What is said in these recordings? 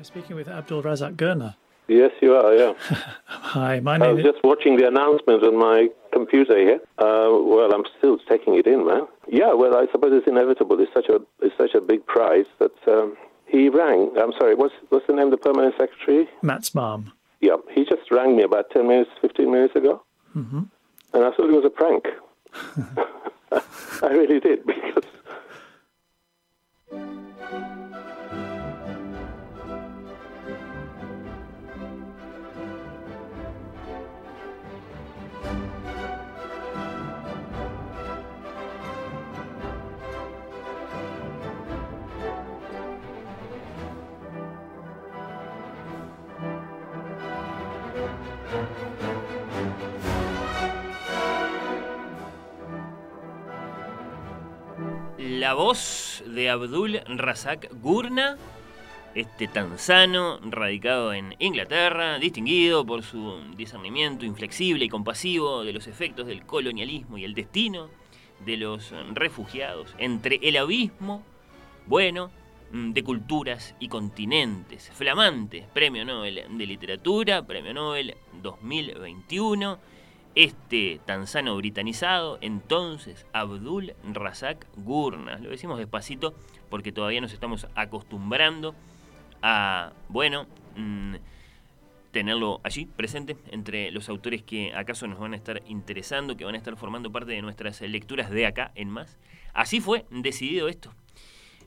Abdul Razak Gurna. Yes, you are, yeah. Hi, my name is I was is... just watching the announcement on my computer here. Uh, well, I'm still taking it in, man. Yeah, well, I suppose it's inevitable. It's such a it's such a big prize that um, he rang. I'm sorry, what's what's the name of the permanent secretary? Matt's mom. Yeah, he just rang me about 10 minutes, 15 minutes ago. Mm-hmm. And I thought it was a prank. I really did, because La voz de Abdul Razak Gurna, este tanzano radicado en Inglaterra, distinguido por su discernimiento inflexible y compasivo de los efectos del colonialismo y el destino de los refugiados entre el abismo, bueno, de culturas y continentes. Flamante Premio Nobel de Literatura, Premio Nobel 2021 este tanzano britanizado, entonces Abdul Razak Gurna. Lo decimos despacito porque todavía nos estamos acostumbrando a, bueno, mm, tenerlo allí presente entre los autores que acaso nos van a estar interesando, que van a estar formando parte de nuestras lecturas de acá en más. Así fue decidido esto.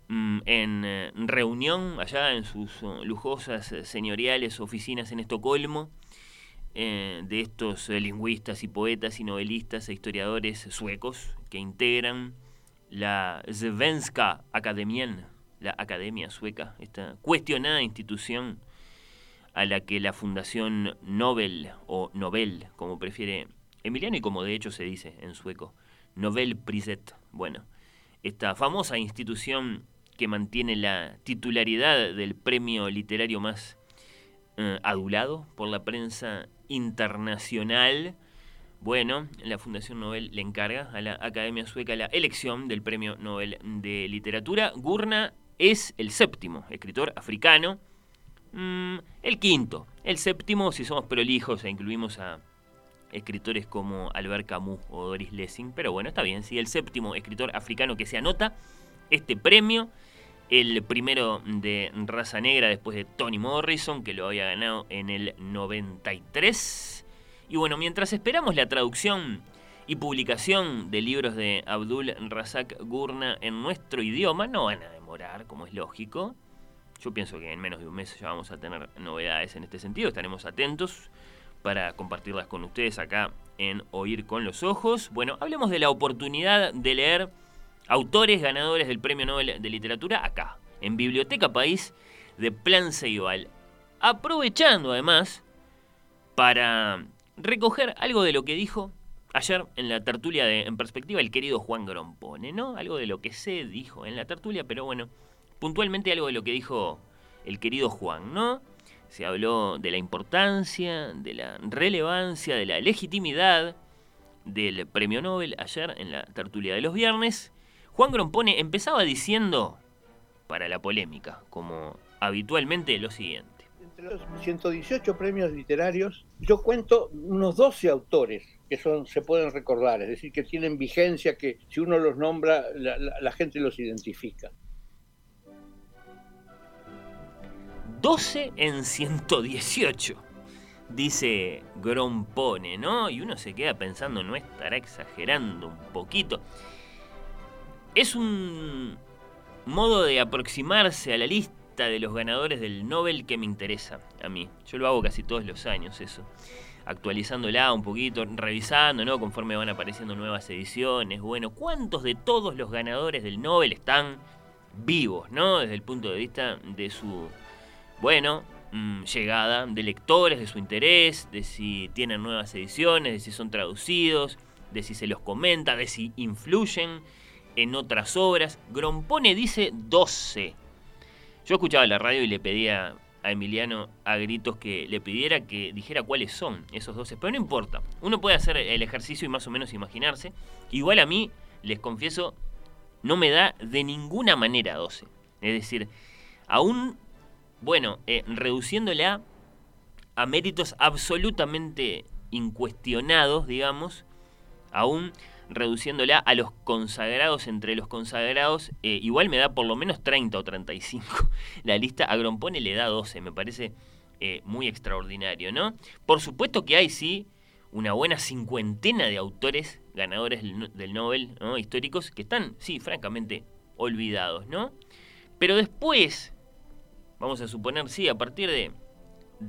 Mm, en eh, reunión allá en sus uh, lujosas eh, señoriales oficinas en Estocolmo, eh, de estos eh, lingüistas y poetas y novelistas e historiadores suecos que integran la Svenska Akademien, la Academia Sueca, esta cuestionada institución a la que la Fundación Nobel o Nobel, como prefiere Emiliano y como de hecho se dice en sueco, Nobel Priset, bueno, esta famosa institución que mantiene la titularidad del premio literario más eh, adulado por la prensa internacional. Bueno, la Fundación Nobel le encarga a la Academia Sueca la elección del Premio Nobel de Literatura. Gurna es el séptimo escritor africano, mm, el quinto, el séptimo si somos prolijos e incluimos a escritores como Albert Camus o Doris Lessing, pero bueno, está bien, sí, el séptimo escritor africano que se anota este premio el primero de raza negra después de Tony Morrison, que lo había ganado en el 93. Y bueno, mientras esperamos la traducción y publicación de libros de Abdul Razak Gurna en nuestro idioma, no van a demorar, como es lógico. Yo pienso que en menos de un mes ya vamos a tener novedades en este sentido, estaremos atentos para compartirlas con ustedes acá en Oír con los Ojos. Bueno, hablemos de la oportunidad de leer autores ganadores del Premio Nobel de Literatura acá, en Biblioteca País de Plan Ceibal. Aprovechando además para recoger algo de lo que dijo ayer en la tertulia de En Perspectiva el querido Juan Grompone, ¿no? Algo de lo que se dijo en la tertulia, pero bueno, puntualmente algo de lo que dijo el querido Juan, ¿no? Se habló de la importancia, de la relevancia, de la legitimidad del premio Nobel ayer en la tertulia de los viernes Juan Grompone empezaba diciendo, para la polémica, como habitualmente, lo siguiente. Entre los 118 premios literarios, yo cuento unos 12 autores que son, se pueden recordar, es decir, que tienen vigencia, que si uno los nombra, la, gente los identifica. 12 en 118, dice Grompone, ¿no? Y uno se queda pensando, ¿no estará exagerando un poquito? Es un modo de aproximarse a la lista de los ganadores del Nobel que me interesa a mí. Yo lo hago casi todos los años eso. actualizándola un poquito, revisando, ¿no? Conforme van apareciendo nuevas ediciones. Bueno, ¿cuántos de todos los ganadores del Nobel están vivos, ¿no? Desde el punto de vista de su, bueno, mm, llegada, de lectores, de su interés, de si tienen nuevas ediciones, de si son traducidos, de si se los comenta, de si influyen en otras obras. Grompone dice 12. Yo escuchaba la radio y le pedía a Emiliano a gritos que le pidiera que dijera cuáles son esos 12, pero no importa. Uno puede hacer el ejercicio y más o menos imaginarse. Igual a mí, les confieso, no me da de ninguna manera 12. Es decir, aún, bueno, eh, reduciéndola a méritos absolutamente incuestionados, digamos, aún reduciéndola a los consagrados entre los consagrados, eh, igual me da por lo menos 30 o 35. La lista a Grompone le da 12, me parece eh, muy extraordinario, ¿no? Por supuesto que hay, sí, una buena cincuentena de autores ganadores del Nobel ¿no? históricos que están, sí, francamente olvidados, ¿no? Pero después, vamos a suponer, sí, a partir de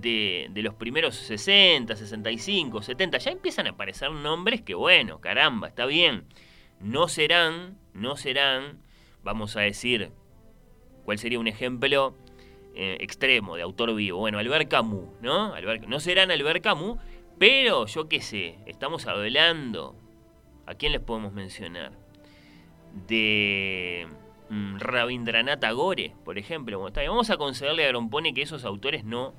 de, los primeros 60, 65, 70, ya empiezan a aparecer nombres que, bueno, caramba, está bien. No serán, no serán, vamos a decir, ¿cuál sería un ejemplo eh, extremo de autor vivo? Bueno, Albert Camus, ¿no? no serán Albert Camus, pero yo qué sé, estamos hablando, ¿a quién les podemos mencionar? De mm, Rabindranath Tagore, por ejemplo. vamos a concederle a Grompone que esos autores no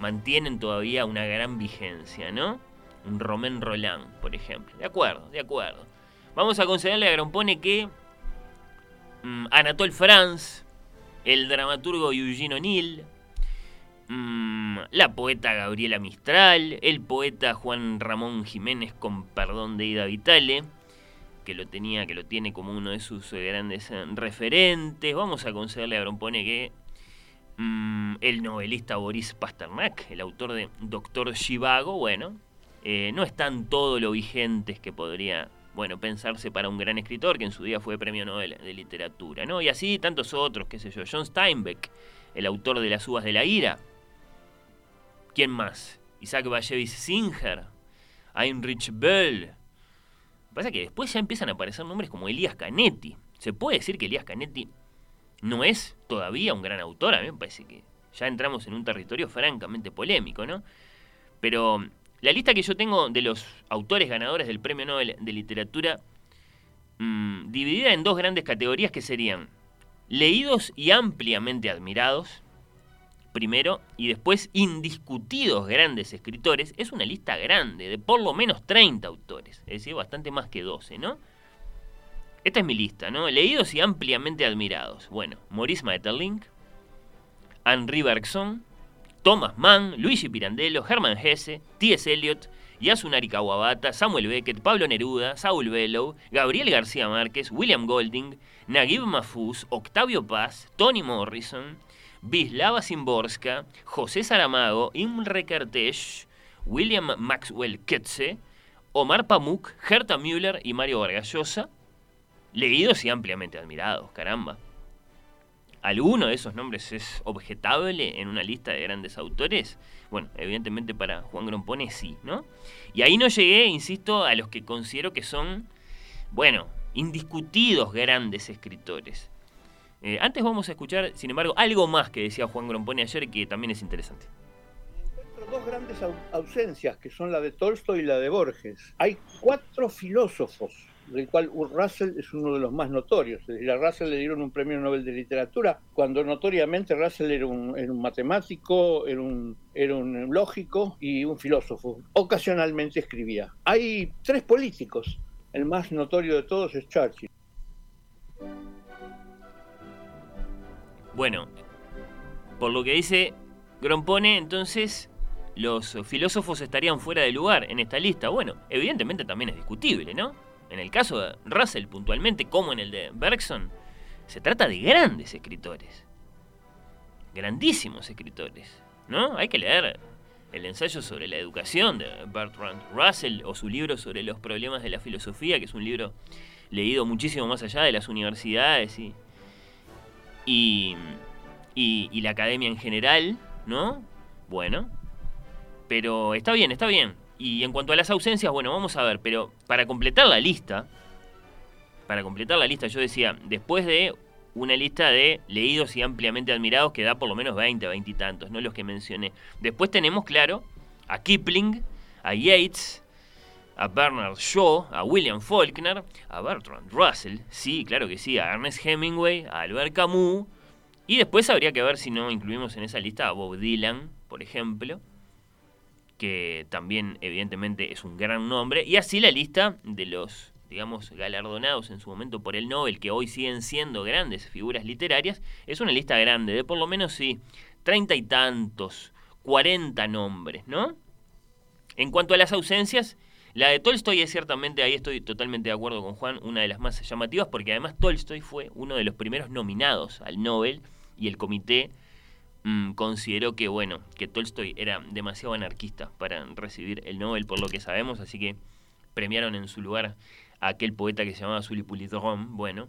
mantienen todavía una gran vigencia, ¿no? Un Romain Roland, por ejemplo. De acuerdo, de acuerdo. Vamos a concederle a Grompone que mm, Anatole France, el dramaturgo Eugene O'Neill, mm, la poeta Gabriela Mistral, el poeta Juan Ramón Jiménez con perdón de Ida Vitale, que lo tenía, que lo tiene como uno de sus eh, grandes eh, referentes. Vamos a concederle a Grompone que Mm, el novelista Boris Pasternak, el autor de Doctor Shivago, bueno, eh, no están todo lo vigentes que podría, bueno, pensarse para un gran escritor que en su día fue premio Nobel de literatura, ¿no? Y así tantos otros, qué sé yo, John Steinbeck, el autor de Las uvas de la ira. ¿Quién más? Isaac Bashevis Singer, Heinrich Böll. Pasa que después ya empiezan a aparecer nombres como Elías Canetti. Se puede decir que Elías Canetti no es todavía un gran autor, a mí me parece que ya entramos en un territorio francamente polémico, ¿no? Pero la lista que yo tengo de los autores ganadores del Premio Nobel de Literatura, mm, dividida en dos grandes categorías que serían leídos y ampliamente admirados, primero, y después indiscutidos grandes escritores, es una lista grande, de por lo menos 30 autores, es decir, bastante más que 12, ¿no? Esta es mi lista, ¿no? Leídos y ampliamente admirados. Bueno, Maurice Maeterlinck, Henri Bergson, Thomas Mann, Luigi Pirandello, Hermann Hesse, T.S. Eliot, Yasunari Kawabata, Samuel Beckett, Pablo Neruda, Saul Bellow, Gabriel García Márquez, William Golding, Naguib Mahfouz, Octavio Paz, Toni Morrison, Wisława Szymborska, José Saramago, Imre Kertész, William Maxwell Ketze, Omar Pamuk, Herta Müller y Mario Vargas Llosa, leídos y ampliamente admirados, caramba. ¿Alguno de esos nombres es objetable en una lista de grandes autores? Bueno, evidentemente para Juan Grompone sí, ¿no? Y ahí no llegué, insisto, a los que considero que son, bueno, indiscutidos grandes escritores. Eh, antes vamos a escuchar, sin embargo, algo más que decía Juan Grompone ayer que también es interesante. Dos grandes ausencias, que son la de Tolstoy y la de Borges. Hay cuatro filósofos del cual Russell es uno de los más notorios. A Russell le dieron un premio Nobel de Literatura, cuando notoriamente Russell era un, matemático, era un, era un lógico y un filósofo. Ocasionalmente escribía. Hay tres políticos. El más notorio de todos es Churchill. Bueno, por lo que dice Grompone, entonces los filósofos estarían fuera de lugar en esta lista. Bueno, evidentemente también es discutible, ¿no? En el caso de Russell puntualmente, como en el de Bergson, se trata de grandes escritores. Grandísimos escritores. ¿No? Hay que leer el ensayo sobre la educación de Bertrand Russell o su libro sobre los problemas de la filosofía, que es un libro leído muchísimo más allá de las universidades y, y, y la academia en general, ¿no? Bueno, pero está bien, está bien. Y en cuanto a las ausencias, bueno, vamos a ver, pero para completar la lista, para completar la lista, yo decía, después de una lista de leídos y ampliamente admirados que da por lo menos 20, 20 y tantos, no los que mencioné. Después tenemos, claro, a Kipling, a Yates, a Bernard Shaw, a William Faulkner, a Bertrand Russell, sí, claro que sí, a Ernest Hemingway, a Albert Camus, y después habría que ver si no incluimos en esa lista a Bob Dylan, por ejemplo, que también evidentemente es un gran nombre, y así la lista de los, digamos, galardonados en su momento por el Nobel, que hoy siguen siendo grandes figuras literarias, es una lista grande, de por lo menos sí, treinta y tantos, cuarenta nombres, ¿no? En cuanto a las ausencias, la de Tolstoy es ciertamente, ahí estoy totalmente de acuerdo con Juan, una de las más llamativas, porque además Tolstoy fue uno de los primeros nominados al Nobel y el comité Mm, consideró que, bueno, que Tolstoy era demasiado anarquista para recibir el Nobel, por lo que sabemos, así que premiaron en su lugar a aquel poeta que se llamaba Sully Bueno,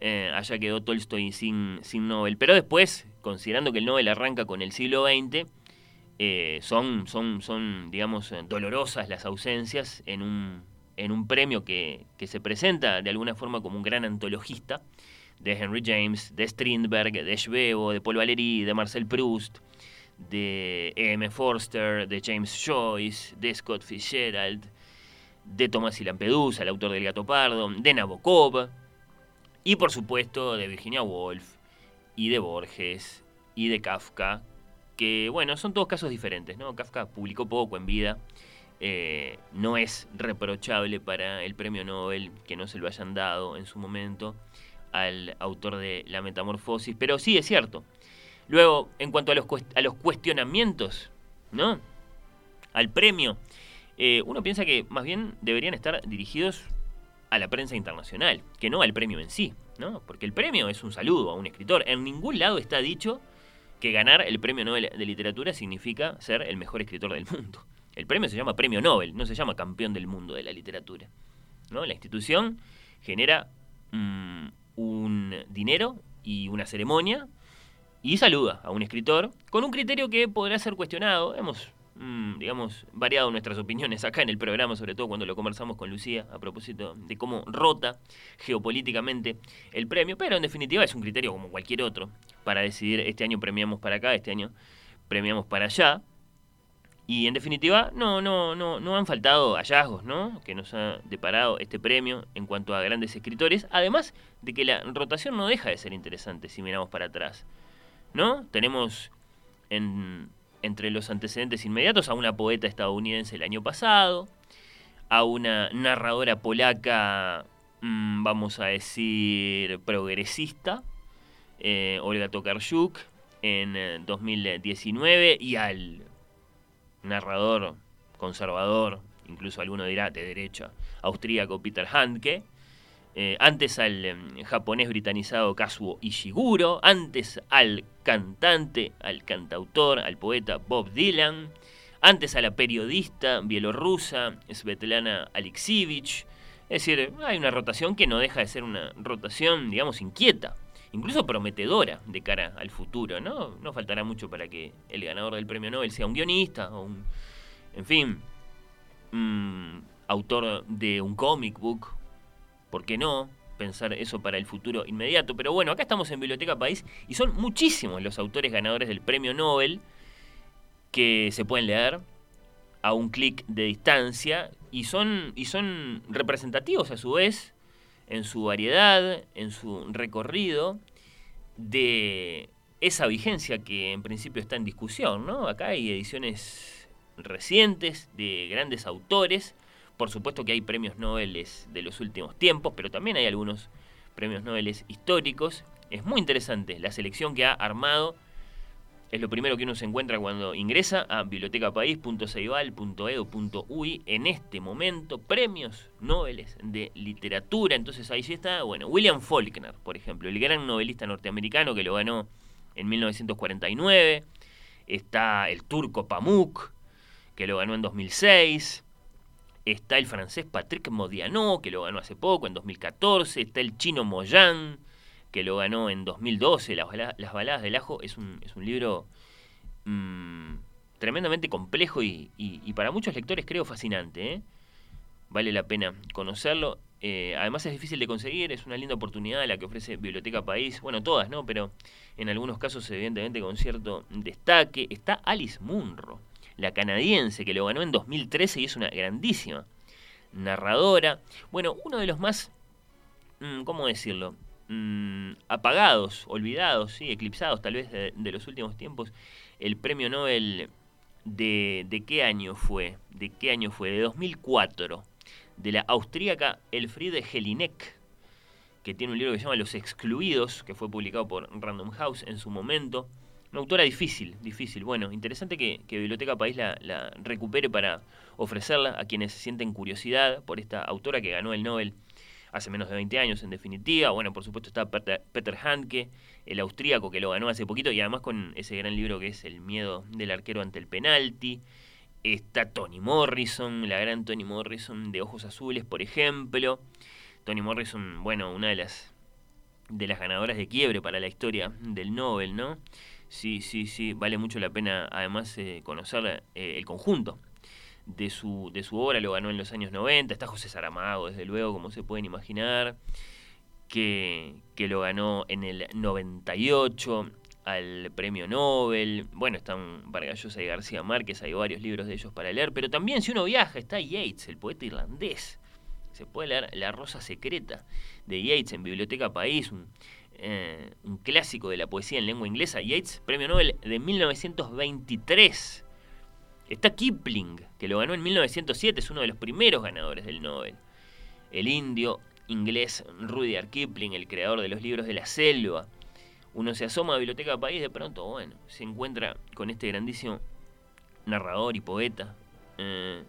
eh, allá quedó Tolstoy sin, sin Nobel. Pero después, considerando que el Nobel arranca con el siglo XX, eh, son, son, son, digamos, dolorosas las ausencias en un, en un premio que, que se presenta de alguna forma como un gran antologista de Henry James, de Strindberg, de Schwebo, de Paul Valéry, de Marcel Proust, de E.M. Forster, de James Joyce, de Scott Fitzgerald, de Tomás y Lampedusa, el autor del Gato Pardo, de Nabokov, y por supuesto de Virginia Woolf, y de Borges, y de Kafka, que bueno, son todos casos diferentes, ¿no? Kafka publicó poco en vida, eh, no es reprochable para el premio Nobel que no se lo hayan dado en su momento al autor de La Metamorfosis, pero sí es cierto. Luego, en cuanto a los, cuestionamientos, ¿no? Al premio, eh, uno piensa que más bien deberían estar dirigidos a la prensa internacional, que no al premio en sí, ¿no? Porque el premio es un saludo a un escritor. En ningún lado está dicho que ganar el premio Nobel de literatura significa ser el mejor escritor del mundo. El premio se llama premio Nobel, no se llama campeón del mundo de la literatura. ¿no? La institución genera mm, un dinero y una ceremonia y saluda a un escritor con un criterio que podrá ser cuestionado. Hemos, mm, digamos, variado nuestras opiniones acá en el programa, sobre todo cuando lo conversamos con Lucía a propósito de cómo rota geopolíticamente el premio, pero en definitiva es un criterio como cualquier otro para decidir este año premiamos para acá, este año premiamos para allá. Y en definitiva, no, no, no, no han faltado hallazgos, ¿no? Que nos ha deparado este premio en cuanto a grandes escritores. Además de que la rotación no deja de ser interesante si miramos para atrás. ¿No? Tenemos en, entre los antecedentes inmediatos a una poeta estadounidense el año pasado, a una narradora polaca, mm, vamos a decir, progresista, eh, Olga Tokarczuk, en 2019, eh, y al narrador conservador, incluso alguno dirá de derecha, austríaco Peter Handke, eh, antes al em, japonés britanizado Kazuo Ishiguro, antes al cantante, al cantautor, al poeta Bob Dylan, antes a la periodista bielorrusa Svetlana Alexievich. Es decir, hay una rotación que no deja de ser una rotación, digamos, inquieta, incluso prometedora de cara al futuro, ¿no? No faltará mucho para que el ganador del premio Nobel sea un guionista o un, en fin, autor de un comic book, ¿por qué no? Pensar eso para el futuro inmediato. Pero bueno, acá estamos en Biblioteca País y son muchísimos los autores ganadores del premio Nobel que se pueden leer a un clic de distancia y son, y son representativos a su vez en su variedad, en su recorrido, de esa vigencia que en principio está en discusión, ¿no? Acá hay ediciones recientes de grandes autores, por supuesto que hay premios Nobel de los últimos tiempos, pero también hay algunos premios Nobel históricos. Es muy interesante la selección que ha armado es lo primero que uno se encuentra cuando ingresa a bibliotecapaís.ceibal.edu.uy. En este momento, premios Nobel de literatura. Entonces ahí sí está, bueno, William Faulkner, por ejemplo, el gran novelista norteamericano que lo ganó en 1949. Está el turco Pamuk, que lo ganó en 2006. Está el francés Patrick Modiano, que lo ganó hace poco, en 2014. Está el chino Moyan, que lo ganó en 2012, Las, baladas, del ajo, es un, es un libro mm, tremendamente complejo y, para muchos lectores creo fascinante. ¿eh? Vale la pena conocerlo. Eh, además es difícil de conseguir, es una linda oportunidad la que ofrece Biblioteca País. Bueno, todas, ¿no? Pero en algunos casos evidentemente con cierto destaque. Está Alice Munro, la canadiense que lo ganó en 2013 y es una grandísima narradora. Bueno, uno de los más, mm, ¿cómo decirlo? Mm, apagados, olvidados, sí, eclipsados tal vez de, los últimos tiempos, el premio Nobel de, de qué año fue, de qué año fue, de 2004, de la austríaca Elfriede Jelinek, que tiene un libro que se llama Los Excluidos, que fue publicado por Random House en su momento. Una autora difícil, difícil. Bueno, interesante que, Biblioteca País la, la, recupere para ofrecerla a quienes sienten curiosidad por esta autora que ganó el Nobel hace menos de 20 años, en definitiva. Bueno, por supuesto está Peter, Handke, el austríaco que lo ganó hace poquito, y además con ese gran libro que es El miedo del arquero ante el penalti. Está Toni Morrison, la gran Toni Morrison de Ojos Azules, por ejemplo. Toni Morrison, bueno, una de las de las ganadoras de quiebre para la historia del Nobel, ¿no? Sí, sí, sí, vale mucho la pena además eh, conocer eh, el conjunto de su, de su obra, lo ganó en los años 90, está José Saramago, desde luego, como se pueden imaginar, que, que lo ganó en el 98 al premio Nobel, bueno, están Vargas Llosa y García Márquez, hay varios libros de ellos para leer, pero también si uno viaja está Yates, el poeta irlandés, se puede leer La Rosa Secreta de Yates en Biblioteca País, un, eh, un clásico de la poesía en lengua inglesa, Yates, premio Nobel de 1923 Está Kipling, que lo ganó en 1907, es uno de los primeros ganadores del Nobel. El indio inglés Rudyard Kipling, el creador de los libros de la selva. Uno se asoma a Biblioteca País, de pronto, bueno, se encuentra con este grandísimo narrador y poeta eh,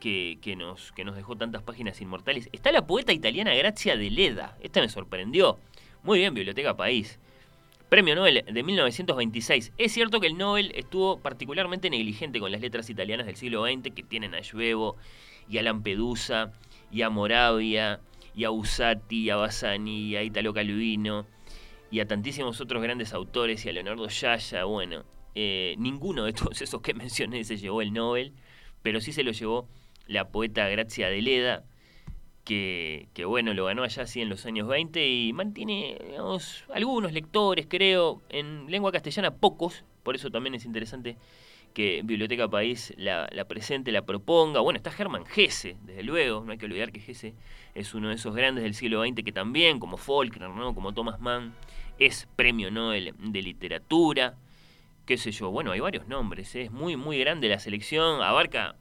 que, nos, que nos dejó tantas páginas inmortales. Está la poeta italiana Grazia de Leda. Esta me sorprendió. Muy bien, Biblioteca País. Premio Nobel de 1926. Es cierto que el Nobel estuvo particularmente negligente con las letras italianas del siglo XX que tienen a Schwebo y a Lampedusa y a Moravia y a Usati y a Bassani y a Italo Calvino y a tantísimos otros grandes autores y a Leonardo Yaya. Bueno, eh, ninguno de todos esos que mencioné se llevó el Nobel, pero sí se lo llevó la poeta Grazia de Leda que, bueno, lo ganó allá sí en los años 20 y mantiene algunos lectores, creo, en lengua castellana, pocos, por eso también es interesante que Biblioteca País la, presente, la proponga. Bueno, está Germán Gese, desde luego, no hay que olvidar que Gese es uno de esos grandes del siglo XX que también, como Faulkner, ¿no? como Thomas Mann, es premio Nobel de literatura, qué sé yo, bueno, hay varios nombres, ¿eh? es muy, muy grande la selección, abarca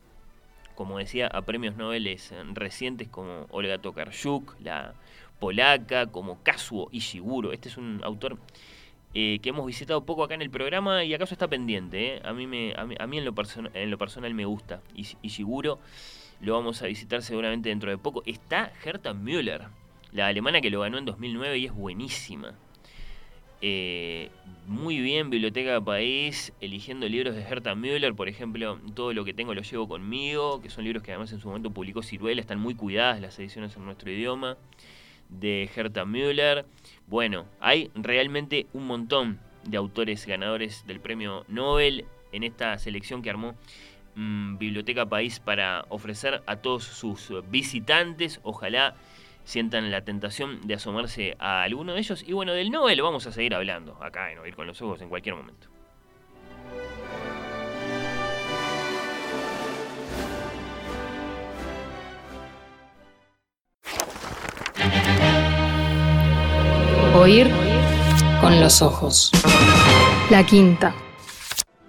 como decía, a premios Nobel eh, recientes como Olga Tokarczuk, la polaca, como Kazuo Ishiguro. Este es un autor eh, que hemos visitado poco acá en el programa y acaso está pendiente. Eh. A, mí me, a, mí, en, lo en lo personal me gusta. Ishiguro lo vamos a visitar seguramente dentro de poco. Está Herta Müller, la alemana que lo ganó en 2009 y es buenísima. Eh, muy bien Biblioteca País, eligiendo libros de Herta Müller, por ejemplo, todo lo que tengo lo llevo conmigo, que son libros que además en su momento publicó Ciruela, están muy cuidadas las ediciones en nuestro idioma, de Herta Müller. Bueno, hay realmente un montón de autores ganadores del premio Nobel en esta selección que armó mm, Biblioteca País para ofrecer a todos sus visitantes. Ojalá sientan la tentación de asomarse a alguno de ellos. Y bueno, del Nobel vamos a seguir hablando acá en Oír con los Ojos en cualquier momento. Oír con los ojos. La quinta.